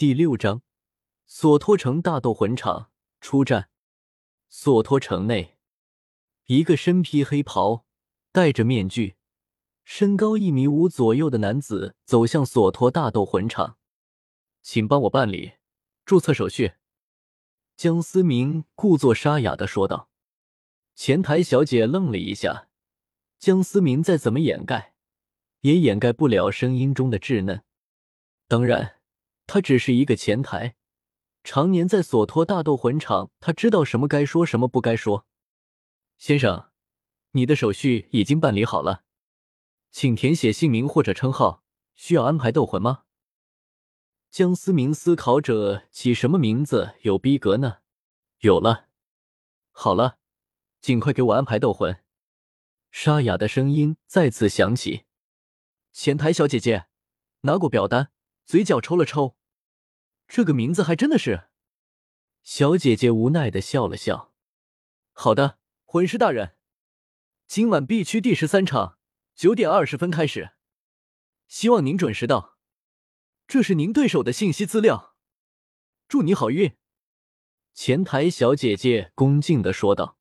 第六章，索托城大斗魂场出战。索托城内，一个身披黑袍、戴着面具、身高一米五左右的男子走向索托大斗魂场，请帮我办理注册手续。江思明故作沙哑的说道。前台小姐愣了一下，江思明再怎么掩盖，也掩盖不了声音中的稚嫩。当然。他只是一个前台，常年在索托大斗魂场，他知道什么该说，什么不该说。先生，你的手续已经办理好了，请填写姓名或者称号。需要安排斗魂吗？江思明思考着起什么名字有逼格呢？有了，好了，尽快给我安排斗魂。沙哑的声音再次响起。前台小姐姐拿过表单，嘴角抽了抽。这个名字还真的是，小姐姐无奈的笑了笑。好的，魂师大人，今晚 B 区第十三场九点二十分开始，希望您准时到。这是您对手的信息资料，祝你好运。前台小姐姐恭敬的说道。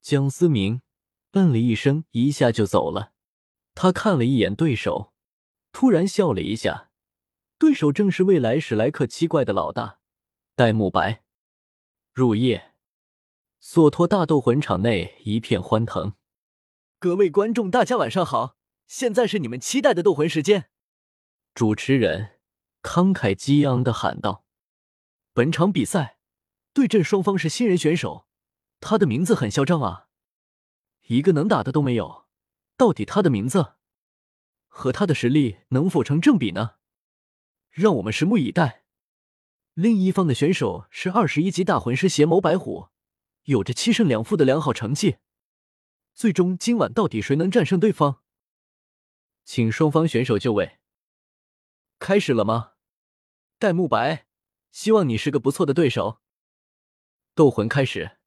江思明嗯了一声，一下就走了。他看了一眼对手，突然笑了一下。对手正是未来史莱克七怪的老大戴沐白。入夜，索托大斗魂场内一片欢腾。各位观众，大家晚上好！现在是你们期待的斗魂时间。主持人慷慨激昂的喊道：“本场比赛对阵双方是新人选手，他的名字很嚣张啊，一个能打的都没有。到底他的名字和他的实力能否成正比呢？”让我们拭目以待。另一方的选手是二十一级大魂师邪眸白虎，有着七胜两负的良好成绩。最终今晚到底谁能战胜对方？请双方选手就位。开始了吗？戴沐白，希望你是个不错的对手。斗魂开始，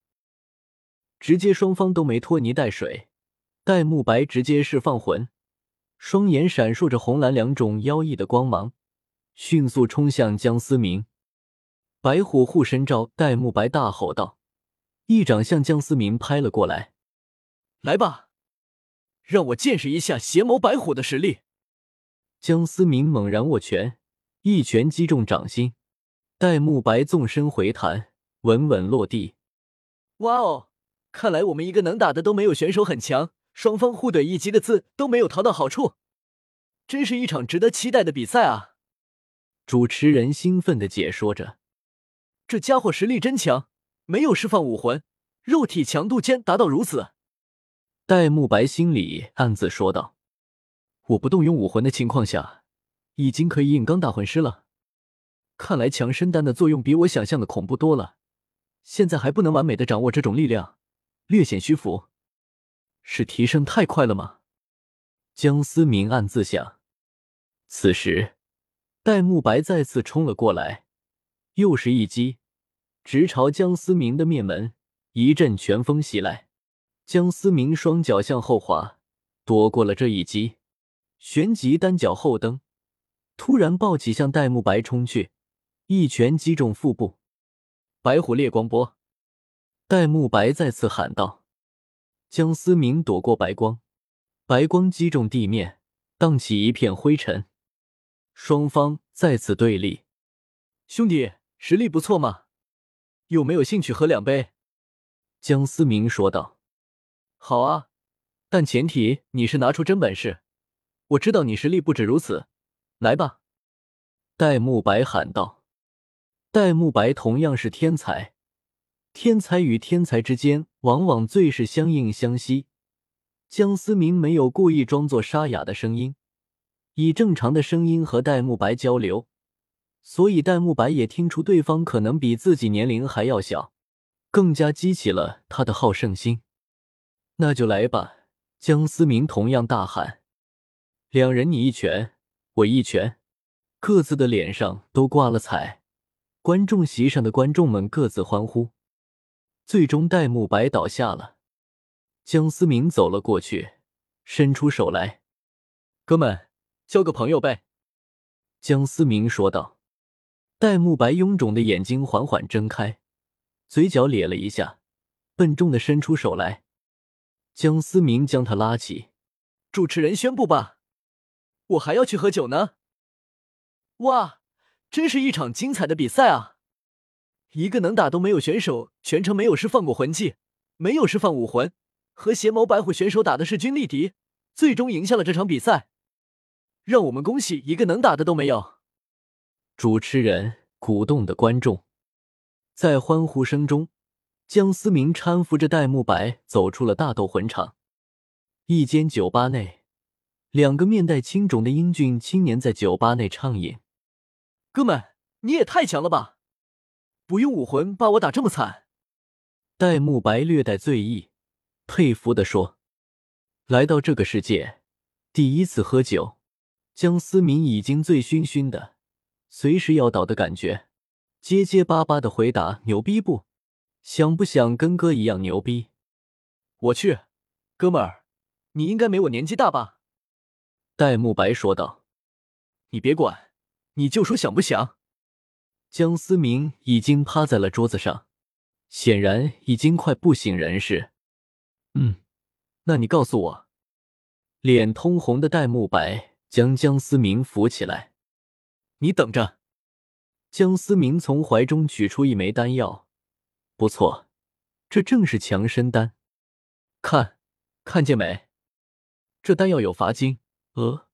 直接双方都没拖泥带水。戴沐白直接释放魂，双眼闪烁着红蓝两种妖异的光芒。迅速冲向江思明，白虎护身罩，戴沐白大吼道：“一掌向江思明拍了过来，来吧，让我见识一下邪眸白虎的实力！”江思明猛然握拳，一拳击中掌心，戴沐白纵身回弹，稳稳落地。哇哦，看来我们一个能打的都没有，选手很强，双方互怼一击的字都没有淘到好处，真是一场值得期待的比赛啊！主持人兴奋的解说着：“这家伙实力真强，没有释放武魂，肉体强度竟然达到如此。”戴沐白心里暗自说道：“我不动用武魂的情况下，已经可以硬刚大魂师了。看来强身丹的作用比我想象的恐怖多了。现在还不能完美的掌握这种力量，略显虚浮。是提升太快了吗？”江思明暗自想。此时。戴沐白再次冲了过来，又是一击，直朝江思明的面门，一阵拳风袭来。江思明双脚向后滑，躲过了这一击，旋即单脚后蹬，突然暴起向戴沐白冲去，一拳击中腹部。白虎烈光波！戴沐白再次喊道。江思明躲过白光，白光击中地面，荡起一片灰尘。双方再次对立，兄弟实力不错嘛，有没有兴趣喝两杯？江思明说道。好啊，但前提你是拿出真本事。我知道你实力不止如此，来吧！戴沐白喊道。戴沐白同样是天才，天才与天才之间往往最是相映相惜。江思明没有故意装作沙哑的声音。以正常的声音和戴沐白交流，所以戴沐白也听出对方可能比自己年龄还要小，更加激起了他的好胜心。那就来吧！江思明同样大喊，两人你一拳，我一拳，各自的脸上都挂了彩。观众席上的观众们各自欢呼。最终，戴沐白倒下了。江思明走了过去，伸出手来，哥们。交个朋友呗，江思明说道。戴沐白臃肿的眼睛缓缓睁开，嘴角咧了一下，笨重的伸出手来。江思明将他拉起，主持人宣布吧，我还要去喝酒呢。哇，真是一场精彩的比赛啊！一个能打都没有选手全程没有释放过魂技，没有释放武魂，和邪眸白虎选手打的势均力敌，最终赢下了这场比赛。让我们恭喜一个能打的都没有。主持人鼓动的观众，在欢呼声中，江思明搀扶着戴沐白走出了大斗魂场。一间酒吧内，两个面带青肿的英俊青年在酒吧内畅饮。哥们，你也太强了吧！不用武魂把我打这么惨。戴沐白略带醉意，佩服的说：“来到这个世界，第一次喝酒。”江思明已经醉醺醺的，随时要倒的感觉，结结巴巴的回答：“牛逼不？想不想跟哥一样牛逼？”我去，哥们儿，你应该没我年纪大吧？戴沐白说道：“你别管，你就说想不想。”江思明已经趴在了桌子上，显然已经快不省人事。嗯，那你告诉我，脸通红的戴沐白。将江思明扶起来，你等着。江思明从怀中取出一枚丹药，不错，这正是强身丹。看，看见没？这丹药有伐金、呃，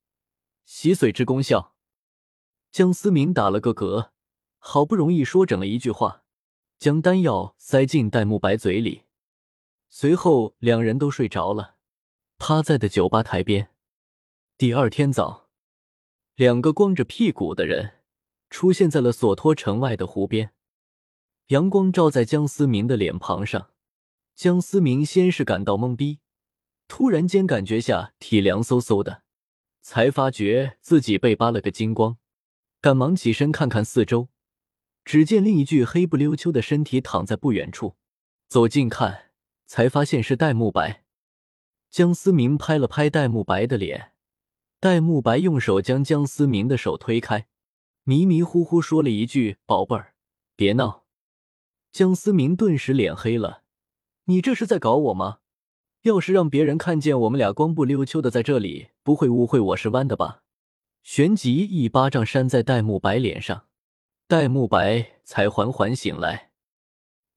洗髓之功效。江思明打了个嗝，好不容易说整了一句话，将丹药塞进戴沐白嘴里。随后，两人都睡着了，趴在的酒吧台边。第二天早，两个光着屁股的人出现在了索托城外的湖边。阳光照在江思明的脸庞上，江思明先是感到懵逼，突然间感觉下体凉飕飕的，才发觉自己被扒了个精光，赶忙起身看看四周，只见另一具黑不溜秋的身体躺在不远处。走近看，才发现是戴沐白。江思明拍了拍戴沐白的脸。戴沐白用手将江思明的手推开，迷迷糊糊说了一句：“宝贝儿，别闹。”江思明顿时脸黑了：“你这是在搞我吗？要是让别人看见我们俩光不溜秋的在这里，不会误会我是弯的吧？”旋即一巴掌扇在戴沐白脸上，戴沐白才缓缓醒来，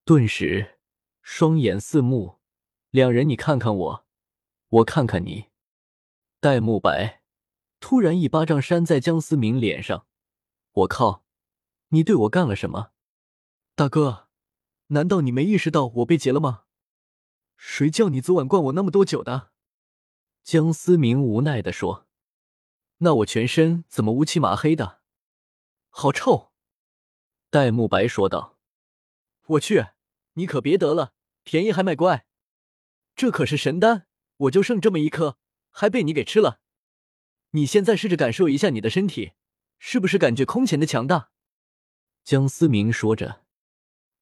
顿时双眼四目，两人你看看我，我看看你，戴沐白。突然一巴掌扇在江思明脸上，我靠！你对我干了什么，大哥？难道你没意识到我被劫了吗？谁叫你昨晚灌我那么多酒的？江思明无奈的说：“那我全身怎么乌漆麻黑的？好臭！”戴沐白说道：“我去，你可别得了，便宜还卖乖！这可是神丹，我就剩这么一颗，还被你给吃了。”你现在试着感受一下你的身体，是不是感觉空前的强大？江思明说着，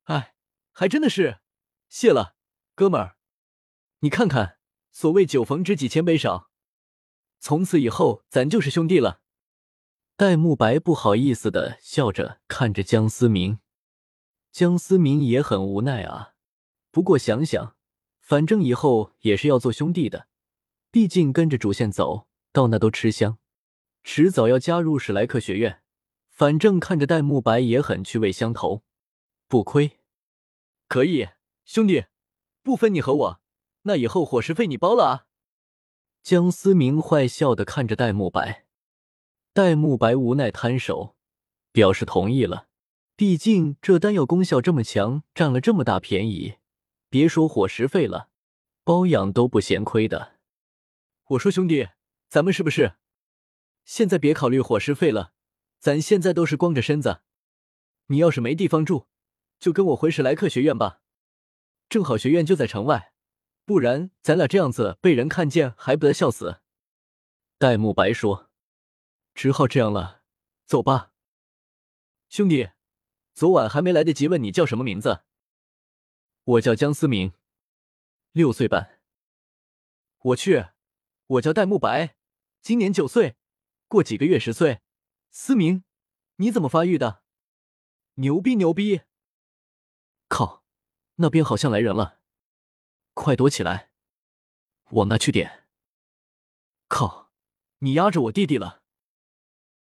哎，还真的是，谢了，哥们儿。你看看，所谓酒逢知己千杯少，从此以后咱就是兄弟了。戴沐白不好意思的笑着看着江思明，江思明也很无奈啊。不过想想，反正以后也是要做兄弟的，毕竟跟着主线走。到那都吃香，迟早要加入史莱克学院。反正看着戴沐白也很趣味相投，不亏。可以，兄弟，不分你和我，那以后伙食费你包了啊！江思明坏笑的看着戴沐白，戴沐白无奈摊手，表示同意了。毕竟这丹药功效这么强，占了这么大便宜，别说伙食费了，包养都不嫌亏的。我说兄弟。咱们是不是现在别考虑伙食费了？咱现在都是光着身子，你要是没地方住，就跟我回史莱克学院吧。正好学院就在城外，不然咱俩这样子被人看见还不得笑死？戴沐白说：“只好这样了，走吧。”兄弟，昨晚还没来得及问你叫什么名字。我叫江思明，六岁半。我去，我叫戴沐白。今年九岁，过几个月十岁。思明，你怎么发育的？牛逼牛逼！靠，那边好像来人了，快躲起来，往那去点。靠，你压着我弟弟了。